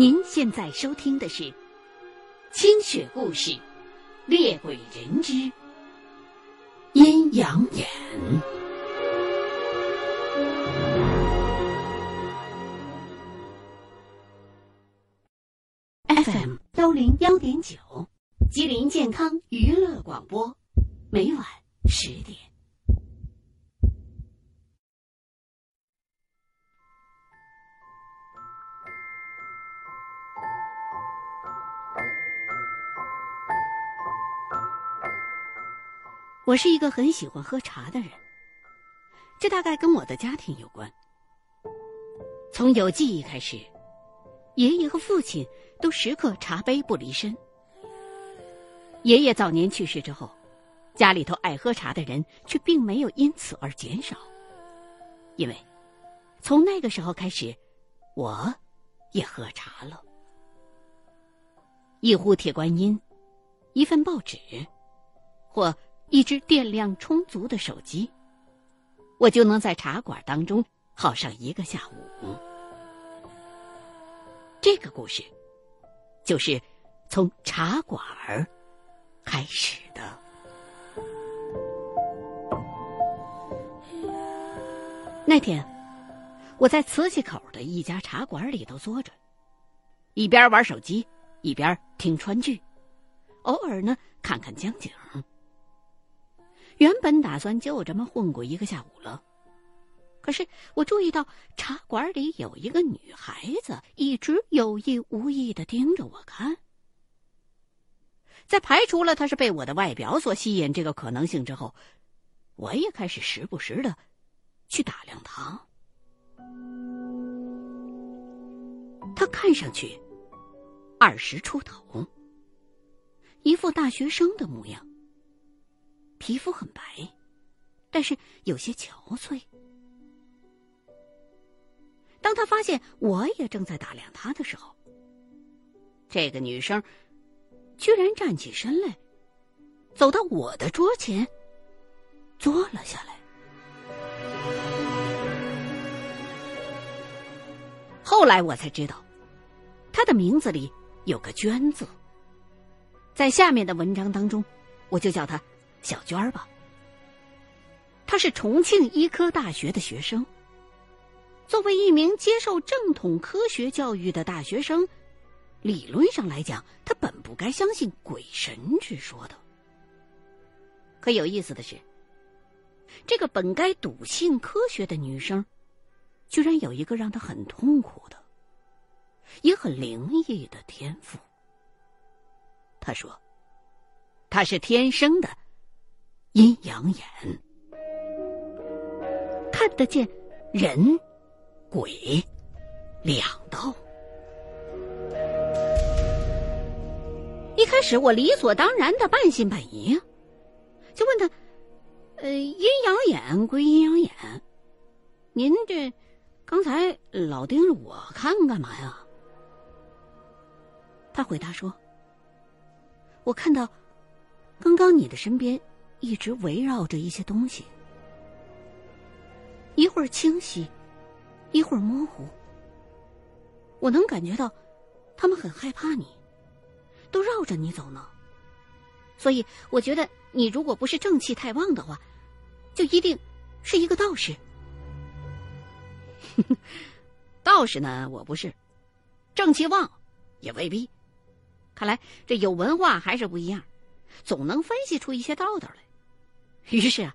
您现在收听的是《清雪故事·猎鬼人之阴阳眼》。FM 幺零幺点九，吉林健康娱乐广播，每晚十点。我是一个很喜欢喝茶的人，这大概跟我的家庭有关。从有记忆开始，爷爷和父亲都时刻茶杯不离身。爷爷早年去世之后，家里头爱喝茶的人却并没有因此而减少，因为从那个时候开始，我也喝茶了。一壶铁观音，一份报纸，或。一只电量充足的手机，我就能在茶馆当中耗上一个下午。这个故事就是从茶馆儿开始的。那天，我在瓷器口的一家茶馆里头坐着，一边玩手机，一边听川剧，偶尔呢看看江景。原本打算就这么混过一个下午了，可是我注意到茶馆里有一个女孩子一直有意无意的盯着我看。在排除了她是被我的外表所吸引这个可能性之后，我也开始时不时的去打量她。她看上去二十出头，一副大学生的模样。皮肤很白，但是有些憔悴。当他发现我也正在打量他的时候，这个女生居然站起身来，走到我的桌前，坐了下来。后来我才知道，她的名字里有个“娟”字，在下面的文章当中，我就叫她。小娟儿吧，她是重庆医科大学的学生。作为一名接受正统科学教育的大学生，理论上来讲，她本不该相信鬼神之说的。可有意思的是，这个本该笃信科学的女生，居然有一个让她很痛苦的、也很灵异的天赋。她说：“她是天生的。”阴阳眼看得见人、鬼两道。一开始我理所当然的半信半疑，就问他：“呃，阴阳眼归阴阳眼，您这刚才老盯着我看干嘛呀？”他回答说：“我看到刚刚你的身边。”一直围绕着一些东西，一会儿清晰，一会儿模糊。我能感觉到，他们很害怕你，都绕着你走呢。所以我觉得，你如果不是正气太旺的话，就一定是一个道士。道士呢，我不是，正气旺也未必。看来这有文化还是不一样，总能分析出一些道道来。于是啊，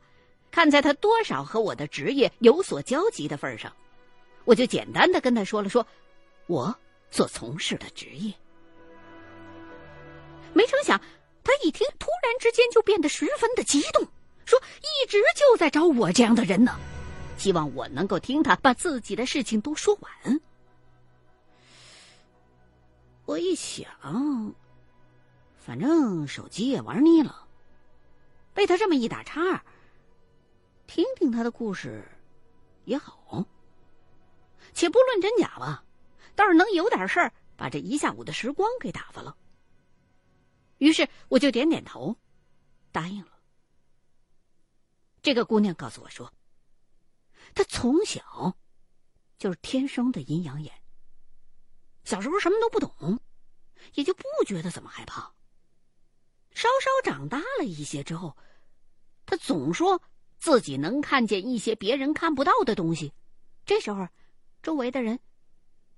看在他多少和我的职业有所交集的份上，我就简单的跟他说了说，我所从事的职业。没成想，他一听，突然之间就变得十分的激动，说一直就在找我这样的人呢。希望我能够听他把自己的事情都说完。我一想，反正手机也玩腻了，被他这么一打岔，听听他的故事也好。且不论真假吧，倒是能有点事儿，把这一下午的时光给打发了。于是我就点点头，答应了。这个姑娘告诉我说，她从小就是天生的阴阳眼。小时候什么都不懂，也就不觉得怎么害怕。稍稍长大了一些之后，他总说自己能看见一些别人看不到的东西。这时候，周围的人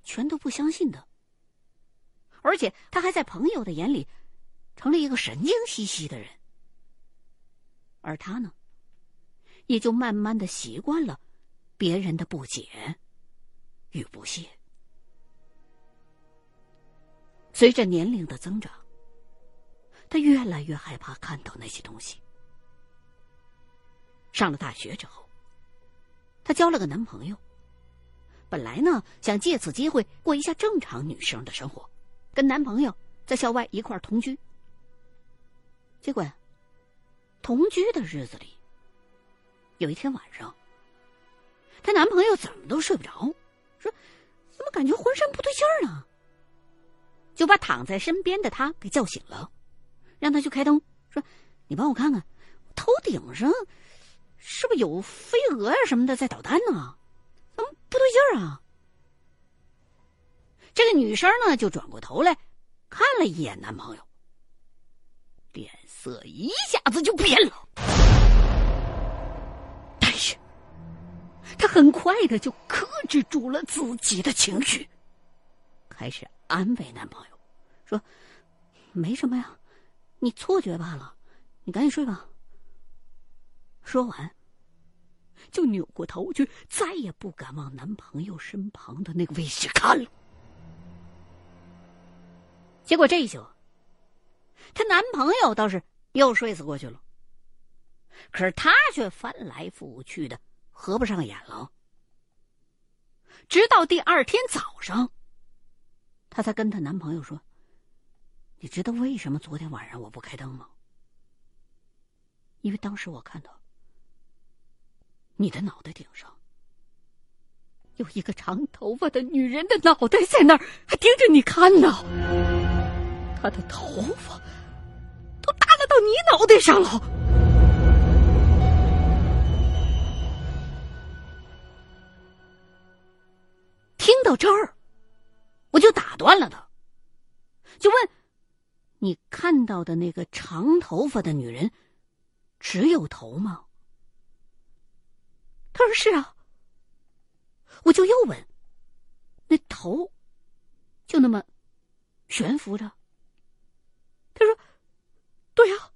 全都不相信的，而且他还在朋友的眼里成了一个神经兮兮的人。而他呢？也就慢慢的习惯了别人的不解与不屑。随着年龄的增长，他越来越害怕看到那些东西。上了大学之后，她交了个男朋友。本来呢，想借此机会过一下正常女生的生活，跟男朋友在校外一块同居。结果，同居的日子里。有一天晚上，她男朋友怎么都睡不着，说：“怎么感觉浑身不对劲儿呢？”就把躺在身边的她给叫醒了，让他去开灯，说：“你帮我看看，头顶上是不是有飞蛾呀什么的在捣蛋呢？怎么不对劲儿啊？”这个女生呢，就转过头来看了一眼男朋友，脸色一下子就变了。但是她很快的就克制住了自己的情绪，开始安慰男朋友，说：“没什么呀，你错觉罢了，你赶紧睡吧。”说完，就扭过头去，再也不敢往男朋友身旁的那个位置看了。结果这一宿，她男朋友倒是又睡死过去了，可是她却翻来覆去的。合不上眼了，直到第二天早上，她才跟她男朋友说：“你知道为什么昨天晚上我不开灯吗？因为当时我看到你的脑袋顶上有一个长头发的女人的脑袋在那儿，还盯着你看呢。她的头发都耷拉到你脑袋上了。”听到这儿，我就打断了他，就问：“你看到的那个长头发的女人，只有头吗？”他说：“是啊。”我就又问：“那头就那么悬浮着？”他说：“对啊。”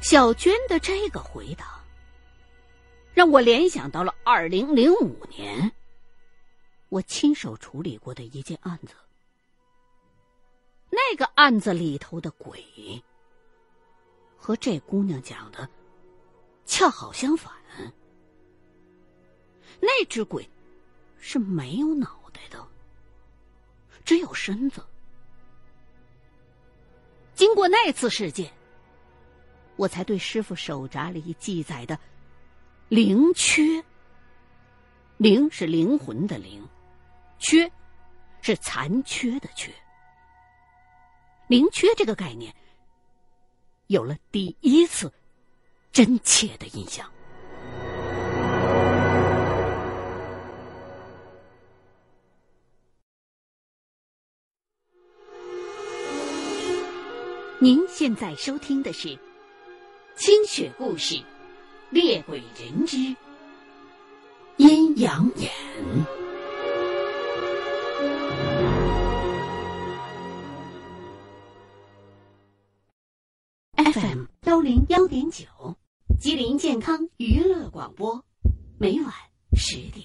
小娟的这个回答。让我联想到了二零零五年，我亲手处理过的一件案子。那个案子里头的鬼，和这姑娘讲的恰好相反。那只鬼是没有脑袋的，只有身子。经过那次事件，我才对师傅手札里记载的。灵缺，灵是灵魂的灵，缺是残缺的缺。灵缺这个概念有了第一次真切的印象。您现在收听的是《清雪故事》。猎鬼人之阴阳眼零幺点九，吉林健康娱乐广播，每晚十点。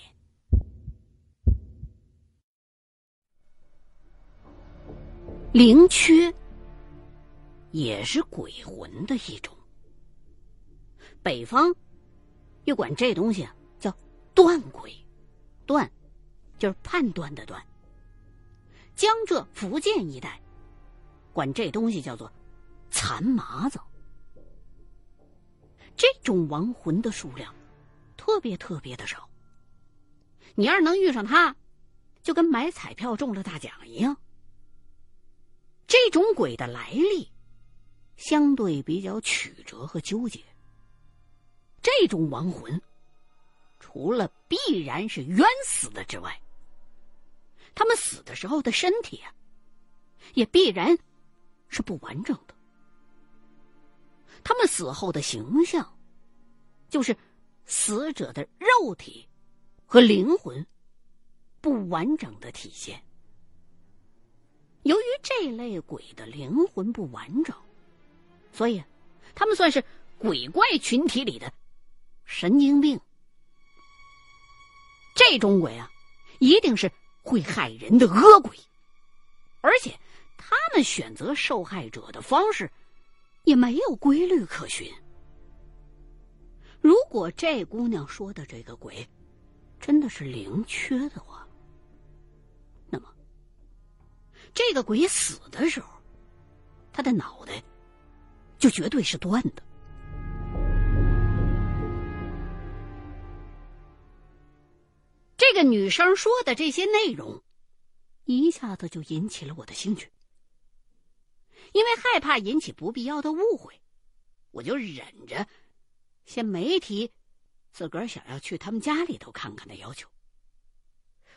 灵缺也是鬼魂的一种。北方又管这东西叫断鬼，断就是判断的断。江浙福建一带管这东西叫做残麻子。这种亡魂的数量特别特别的少。你要是能遇上他，就跟买彩票中了大奖一样。这种鬼的来历相对比较曲折和纠结。这种亡魂，除了必然是冤死的之外，他们死的时候的身体啊，也必然是不完整的。他们死后的形象，就是死者的肉体和灵魂不完整的体现。由于这类鬼的灵魂不完整，所以他们算是鬼怪群体里的神经病。这种鬼啊，一定是会害人的恶鬼，而且他们选择受害者的方式。也没有规律可循。如果这姑娘说的这个鬼真的是灵缺的话，那么这个鬼死的时候，他的脑袋就绝对是断的。这个女生说的这些内容，一下子就引起了我的兴趣。因为害怕引起不必要的误会，我就忍着，先没提自个儿想要去他们家里头看看的要求，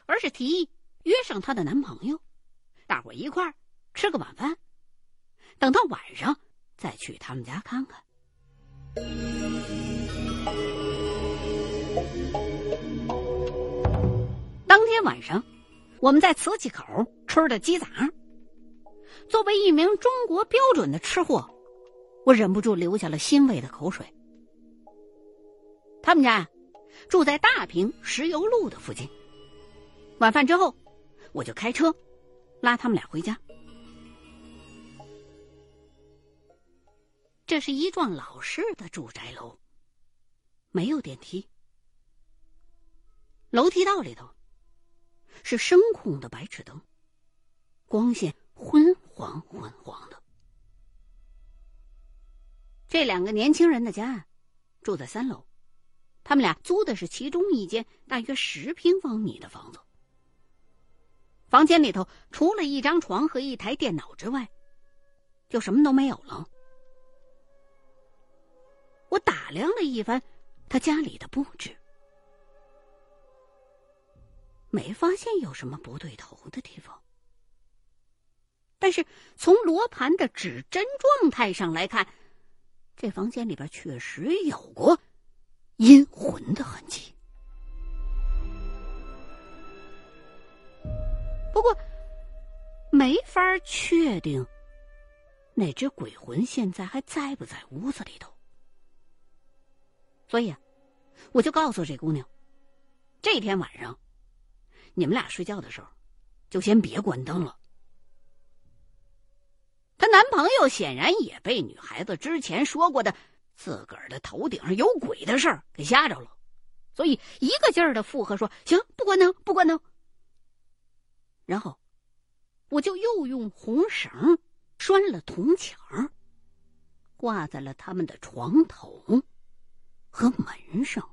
而是提议约上她的男朋友，大伙一块儿吃个晚饭，等到晚上再去他们家看看。当天晚上，我们在瓷器口吃的鸡杂。作为一名中国标准的吃货，我忍不住流下了欣慰的口水。他们家住在大坪石油路的附近。晚饭之后，我就开车拉他们俩回家。这是一幢老式的住宅楼，没有电梯，楼梯道里头是声控的白炽灯，光线。黄昏黄的，这两个年轻人的家住在三楼，他们俩租的是其中一间大约十平方米的房子。房间里头除了一张床和一台电脑之外，就什么都没有了。我打量了一番他家里的布置，没发现有什么不对头的地方。但是从罗盘的指针状态上来看，这房间里边确实有过阴魂的痕迹。不过，没法确定那只鬼魂现在还在不在屋子里头。所以啊，我就告诉这姑娘，这天晚上你们俩睡觉的时候，就先别关灯了。她男朋友显然也被女孩子之前说过的自个儿的头顶上有鬼的事儿给吓着了，所以一个劲儿的附和说：“行，不关灯，不关灯。”然后，我就又用红绳拴了铜墙，挂在了他们的床头和门上。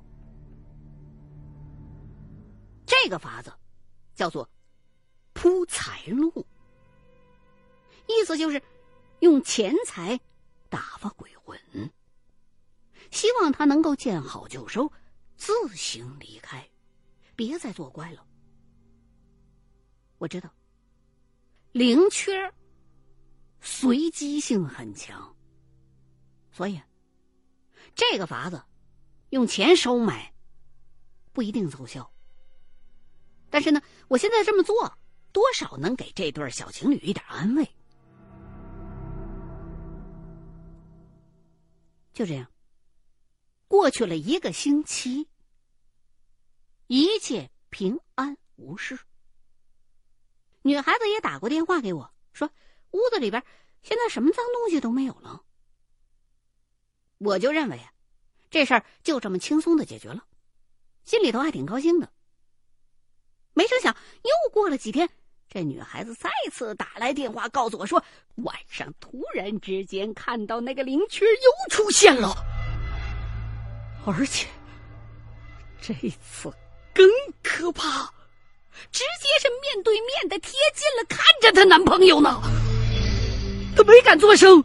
这个法子叫做铺财路，意思就是。用钱财打发鬼魂，希望他能够见好就收，自行离开，别再作怪了。我知道，灵缺随机性很强，所以这个法子用钱收买不一定奏效。但是呢，我现在这么做，多少能给这对小情侣一点安慰。就这样，过去了一个星期，一切平安无事。女孩子也打过电话给我，说屋子里边现在什么脏东西都没有了。我就认为啊，这事儿就这么轻松的解决了，心里头还挺高兴的。没成想，又过了几天，这女孩子再次打来电话，告诉我说，晚上突然之间看到那个灵雀又出现了，而且这次更可怕，直接是面对面的贴近了，看着她男朋友呢。她没敢作声，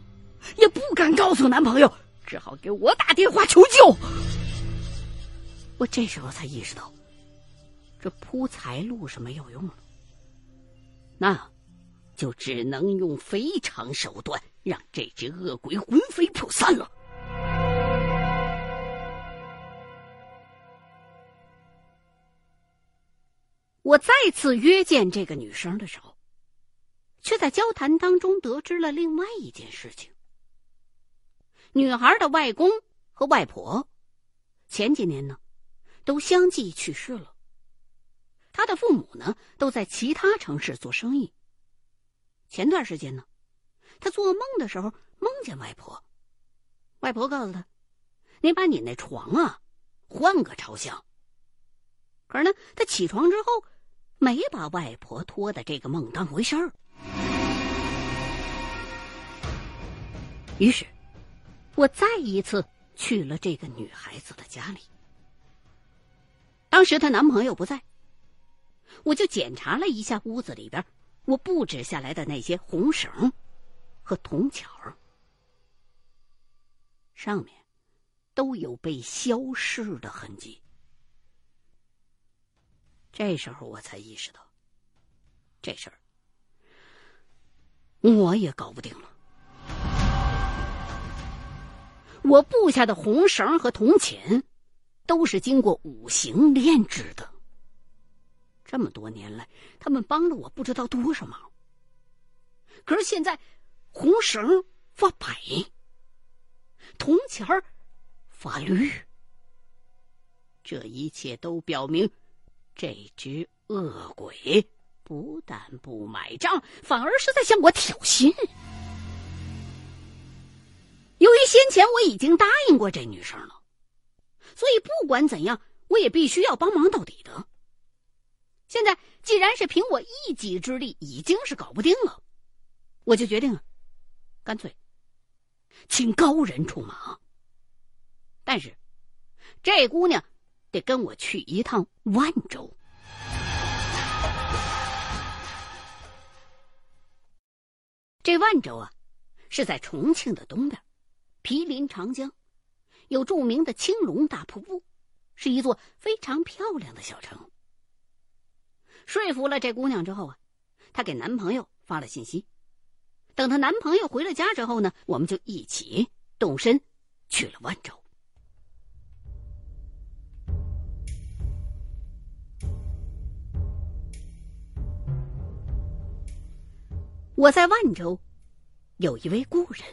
也不敢告诉男朋友，只好给我打电话求救。我这时候才意识到。这铺财路是没有用了，那就只能用非常手段让这只恶鬼魂飞魄散了。我再次约见这个女生的时候，却在交谈当中得知了另外一件事情：女孩的外公和外婆前几年呢，都相继去世了。他的父母呢，都在其他城市做生意。前段时间呢，他做梦的时候梦见外婆，外婆告诉他：“你把你那床啊换个朝向。”可是呢，他起床之后没把外婆托的这个梦当回事儿。于是，我再一次去了这个女孩子的家里。当时她男朋友不在。我就检查了一下屋子里边我布置下来的那些红绳和铜钱，上面都有被消逝的痕迹。这时候我才意识到，这事儿我也搞不定了。我布下的红绳和铜钱，都是经过五行炼制的。这么多年来，他们帮了我不知道多少忙。可是现在，红绳发白，铜钱儿发绿，这一切都表明，这只恶鬼不但不买账，反而是在向我挑衅。由于先前我已经答应过这女生了，所以不管怎样，我也必须要帮忙到底的。现在既然是凭我一己之力已经是搞不定了，我就决定了，干脆请高人出马。但是这姑娘得跟我去一趟万州。这万州啊，是在重庆的东边，毗邻长江，有著名的青龙大瀑布，是一座非常漂亮的小城。说服了这姑娘之后啊，她给男朋友发了信息。等她男朋友回了家之后呢，我们就一起动身去了万州。我在万州有一位故人，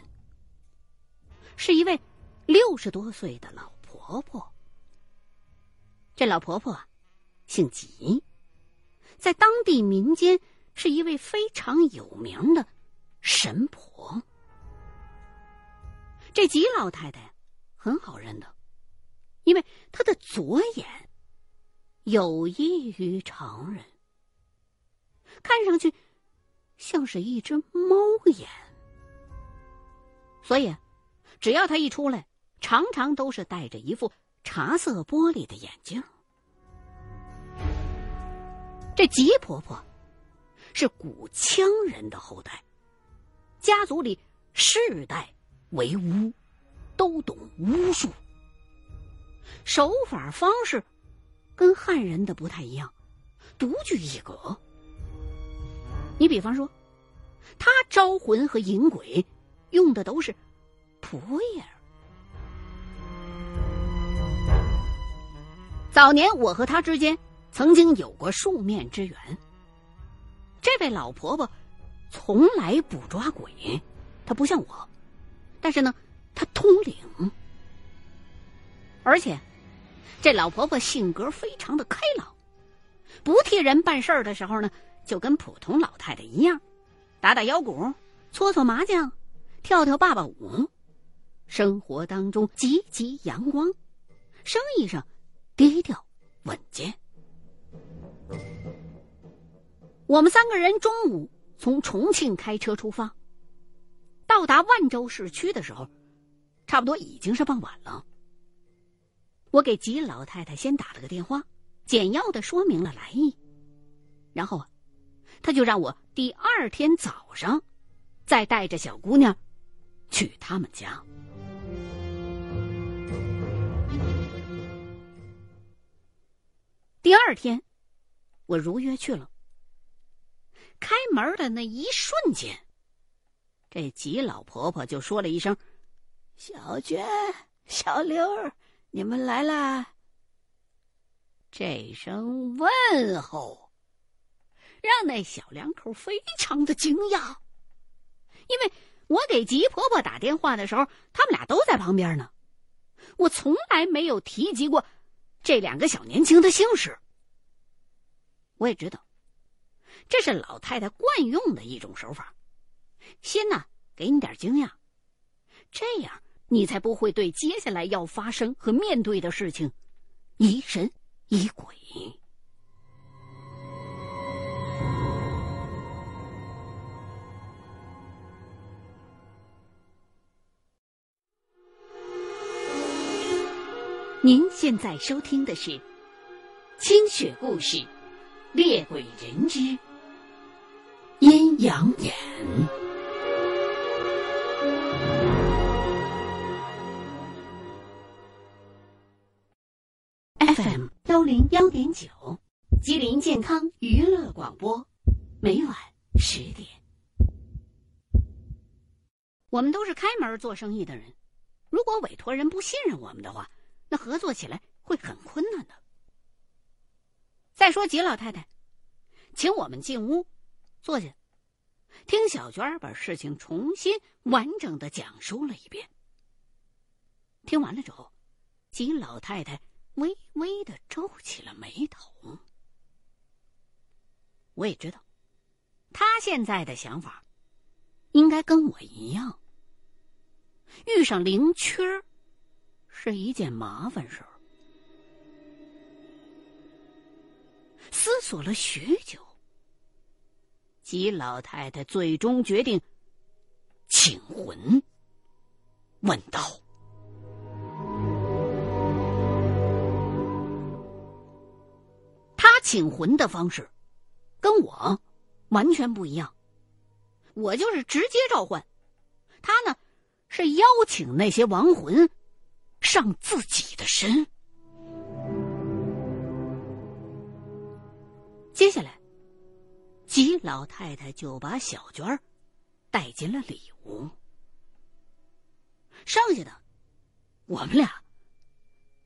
是一位六十多岁的老婆婆。这老婆婆，姓吉。在当地民间，是一位非常有名的神婆。这吉老太太很好认的，因为她的左眼有异于常人，看上去像是一只猫眼，所以只要她一出来，常常都是戴着一副茶色玻璃的眼镜。这吉婆婆是古羌人的后代，家族里世代为巫，都懂巫术，手法方式跟汉人的不太一样，独具一格。你比方说，他招魂和引鬼用的都是婆叶早年我和他之间。曾经有过数面之缘。这位老婆婆从来不抓鬼，她不像我，但是呢，她通灵。而且，这老婆婆性格非常的开朗，不替人办事儿的时候呢，就跟普通老太太一样，打打腰鼓，搓搓麻将，跳跳爸爸舞，生活当中积极阳光，生意上低调稳健。我们三个人中午从重庆开车出发，到达万州市区的时候，差不多已经是傍晚了。我给吉老太太先打了个电话，简要的说明了来意，然后啊，他就让我第二天早上再带着小姑娘去他们家。第二天，我如约去了。开门的那一瞬间，这吉老婆婆就说了一声：“小娟、小刘，你们来啦。”这声问候让那小两口非常的惊讶，因为我给吉婆婆打电话的时候，他们俩都在旁边呢。我从来没有提及过这两个小年轻的姓氏。我也知道。这是老太太惯用的一种手法，先呢给你点惊讶，这样你才不会对接下来要发生和面对的事情疑神疑鬼。您现在收听的是《清雪故事》，《猎鬼人之》。阴阳眼。FM 幺零幺点九，吉林健康娱乐广播，每晚十点。我们都是开门做生意的人，如果委托人不信任我们的话，那合作起来会很困难的。再说吉老太太，请我们进屋。坐下，听小娟把事情重新完整的讲述了一遍。听完了之后，吉老太太微微的皱起了眉头。我也知道，她现在的想法，应该跟我一样。遇上灵缺是一件麻烦事儿。思索了许久。吉老太太最终决定请魂，问道：“他请魂的方式跟我完全不一样。我就是直接召唤，他呢是邀请那些亡魂上自己的身。接下来。”吉老太太就把小娟儿带进了里屋，剩下的我们俩，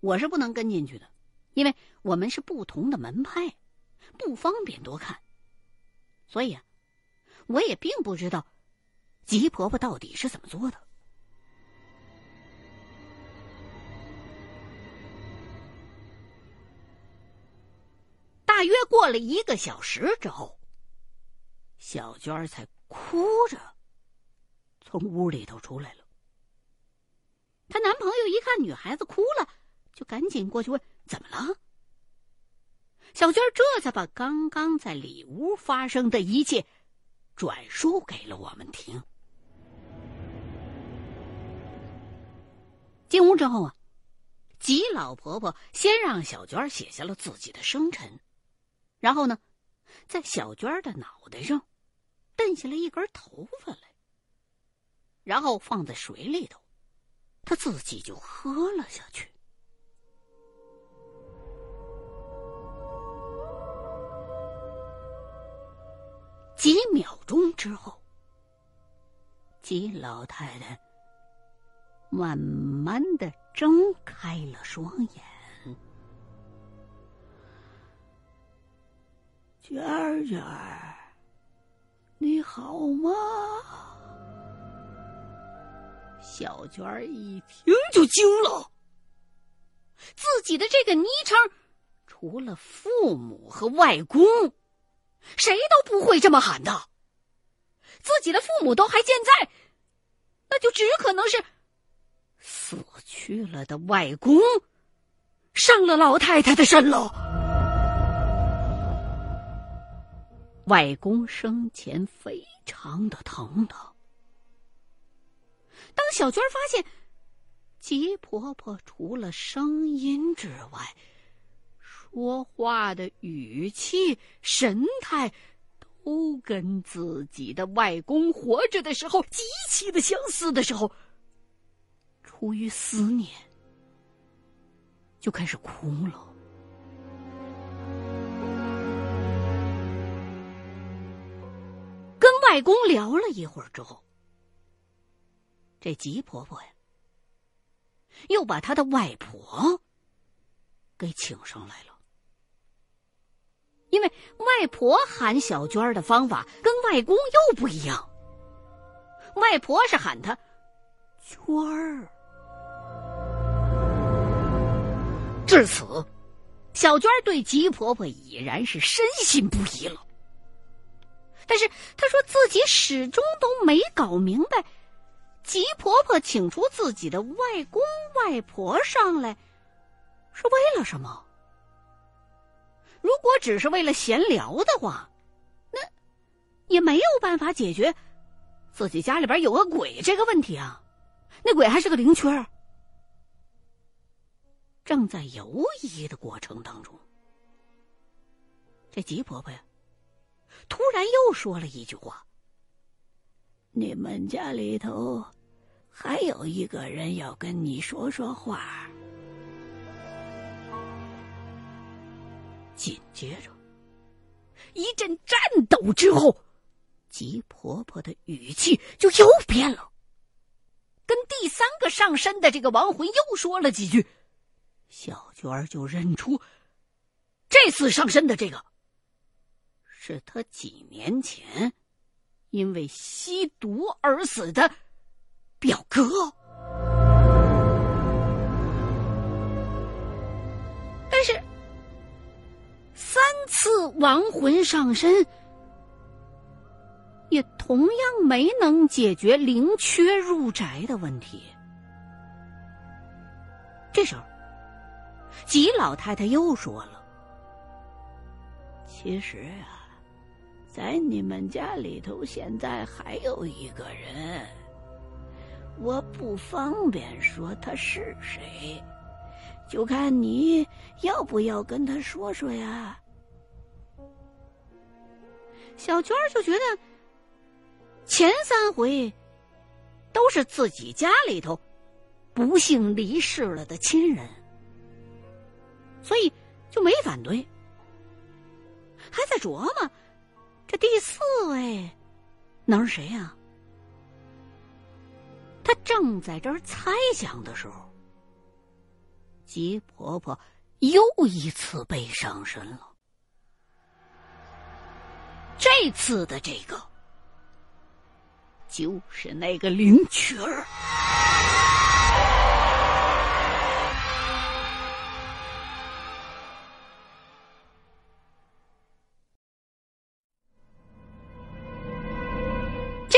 我是不能跟进去的，因为我们是不同的门派，不方便多看，所以啊，我也并不知道吉婆婆到底是怎么做的。大约过了一个小时之后。小娟儿才哭着从屋里头出来了。她男朋友一看女孩子哭了，就赶紧过去问：“怎么了？”小娟儿这才把刚刚在里屋发生的一切转述给了我们听。进屋之后啊，吉老婆婆先让小娟写下了自己的生辰，然后呢，在小娟的脑袋上。蹬下来一根头发来，然后放在水里头，他自己就喝了下去。几秒钟之后，吉老太太慢慢的睁开了双眼，娟儿娟儿。你好吗？小娟一听就惊了，自己的这个昵称，除了父母和外公，谁都不会这么喊的。自己的父母都还健在，那就只可能是死去了的外公上了老太太的身了。外公生前非常的疼他。当小娟发现吉婆婆除了声音之外，说话的语气、神态，都跟自己的外公活着的时候极其的相似的时候，出于思念，就开始哭了。外公聊了一会儿之后，这吉婆婆呀，又把她的外婆给请上来了。因为外婆喊小娟的方法跟外公又不一样，外婆是喊她“娟儿”。至此，小娟对吉婆婆已然是深信不疑了。但是她说自己始终都没搞明白，吉婆婆请出自己的外公外婆上来，是为了什么？如果只是为了闲聊的话，那也没有办法解决自己家里边有个鬼这个问题啊。那鬼还是个灵圈儿。正在犹疑的过程当中，这吉婆婆呀，突然又说了一句话：“你们家里头还有一个人要跟你说说话。”紧接着，一阵颤抖之后，吉婆婆的语气就又变了，跟第三个上身的这个亡魂又说了几句，小娟儿就认出，这次上身的这个，是他几年前因为吸毒而死的表哥。但是。三次亡魂上身，也同样没能解决灵缺入宅的问题。这时候，吉老太太又说了：“其实啊，在你们家里头，现在还有一个人，我不方便说他是谁。”就看你要不要跟他说说呀。小娟就觉得前三回都是自己家里头不幸离世了的亲人，所以就没反对，还在琢磨这第四位能是谁呀？他正在这儿猜想的时候。吉婆婆又一次被上身了，这次的这个就是那个灵雀儿。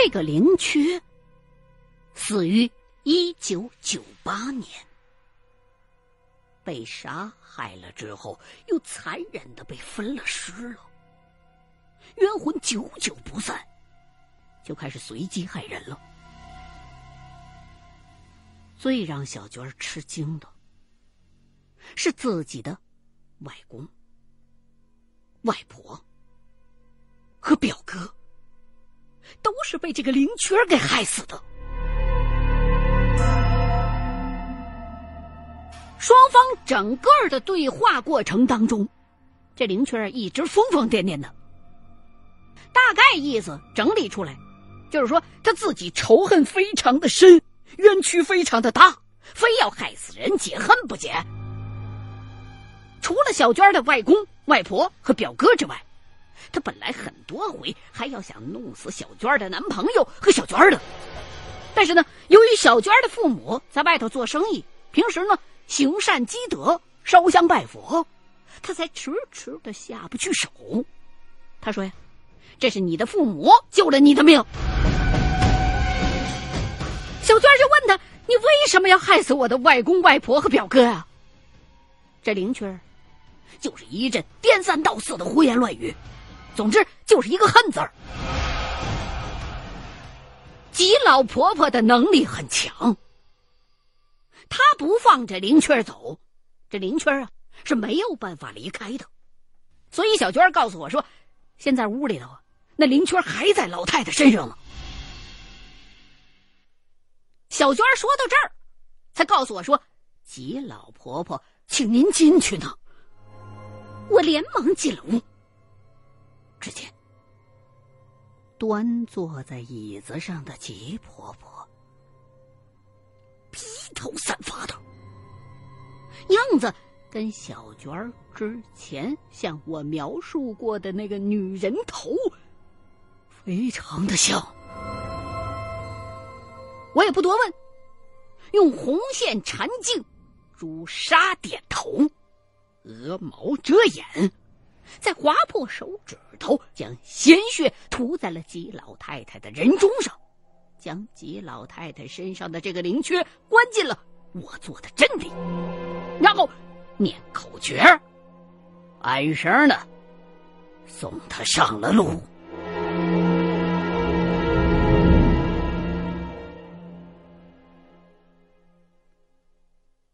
这个灵缺死于一九九八年。被杀害了之后，又残忍的被分了尸了。冤魂久久不散，就开始随机害人了。最让小娟吃惊的，是自己的外公、外婆和表哥，都是被这个灵雀给害死的。双方整个的对话过程当中，这灵雀一直疯疯癫癫的。大概意思整理出来，就是说他自己仇恨非常的深，冤屈非常的大，非要害死人解恨不解。除了小娟的外公、外婆和表哥之外，他本来很多回还要想弄死小娟的男朋友和小娟的，但是呢，由于小娟的父母在外头做生意，平时呢。行善积德，烧香拜佛，他才迟迟的下不去手。他说呀：“这是你的父母救了你的命。”小娟就问他你为什么要害死我的外公外婆和表哥啊？”这灵雀儿就是一阵颠三倒四的胡言乱语，总之就是一个恨字儿。吉老婆婆的能力很强，她不放这灵雀走，这灵雀啊是没有办法离开的。所以小娟告诉我说，现在屋里头那灵雀还在老太太身上呢。小娟说到这儿，才告诉我说：“吉老婆婆，请您进去呢。”我连忙进了屋，只见。端坐在椅子上的吉婆婆，披头散发的样子，跟小娟之前向我描述过的那个女人头非常的像。我也不多问，用红线缠颈，朱砂点头，鹅毛遮眼。再划破手指头，将鲜血涂在了吉老太太的人中上，将吉老太太身上的这个灵缺关进了我做的阵里，然后念口诀，安声的送他上了路。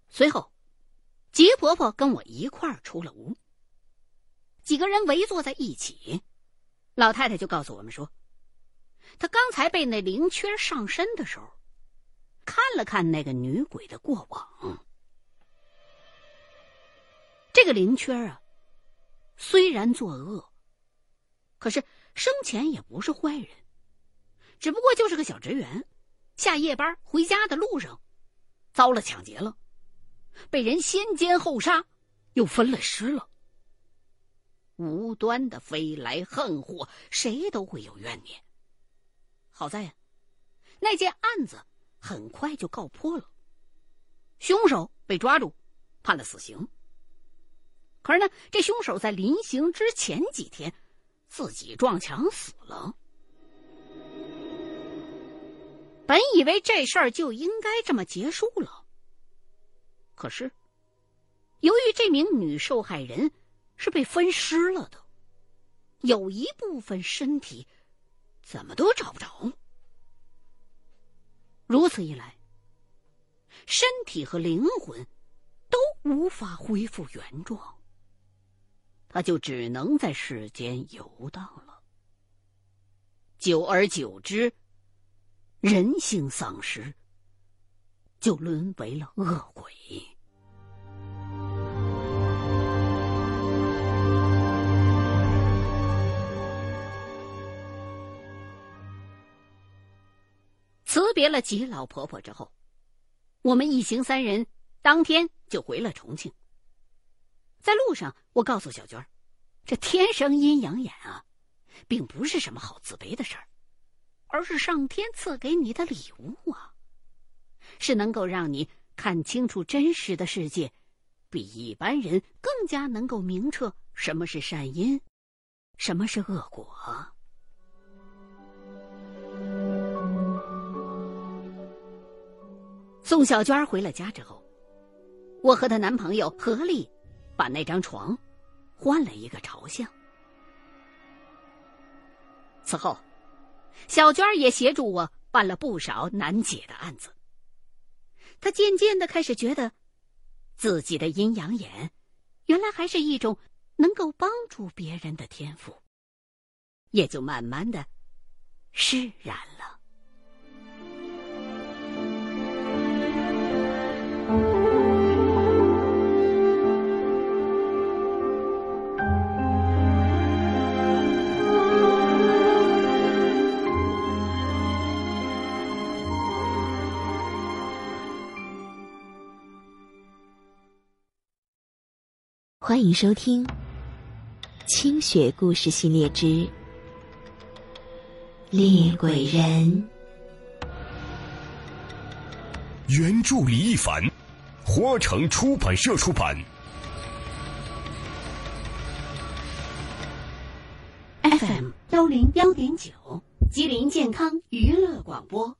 随后，吉婆婆跟我一块儿出了屋。几个人围坐在一起，老太太就告诉我们说：“她刚才被那灵缺上身的时候，看了看那个女鬼的过往。这个灵缺啊，虽然作恶，可是生前也不是坏人，只不过就是个小职员，下夜班回家的路上，遭了抢劫了，被人先奸后杀，又分了尸了。”无端的飞来横祸，谁都会有怨念。好在呀，那件案子很快就告破了，凶手被抓住，判了死刑。可是呢，这凶手在临刑之前几天，自己撞墙死了。本以为这事儿就应该这么结束了，可是，由于这名女受害人。是被分尸了的，有一部分身体怎么都找不着。如此一来，身体和灵魂都无法恢复原状，他就只能在世间游荡了。久而久之，人性丧失，就沦为了恶鬼。别了吉老婆婆之后，我们一行三人当天就回了重庆。在路上，我告诉小娟这天生阴阳眼啊，并不是什么好自卑的事儿，而是上天赐给你的礼物啊，是能够让你看清楚真实的世界，比一般人更加能够明澈什么是善因，什么是恶果。宋小娟回了家之后，我和她男朋友合力把那张床换了一个朝向。此后，小娟也协助我办了不少难解的案子。她渐渐的开始觉得，自己的阴阳眼，原来还是一种能够帮助别人的天赋，也就慢慢的释然了。欢迎收听《清雪故事系列之猎鬼人》，原著李一凡，花城出版社出版，FM 幺零幺点九，吉林健康娱乐广播。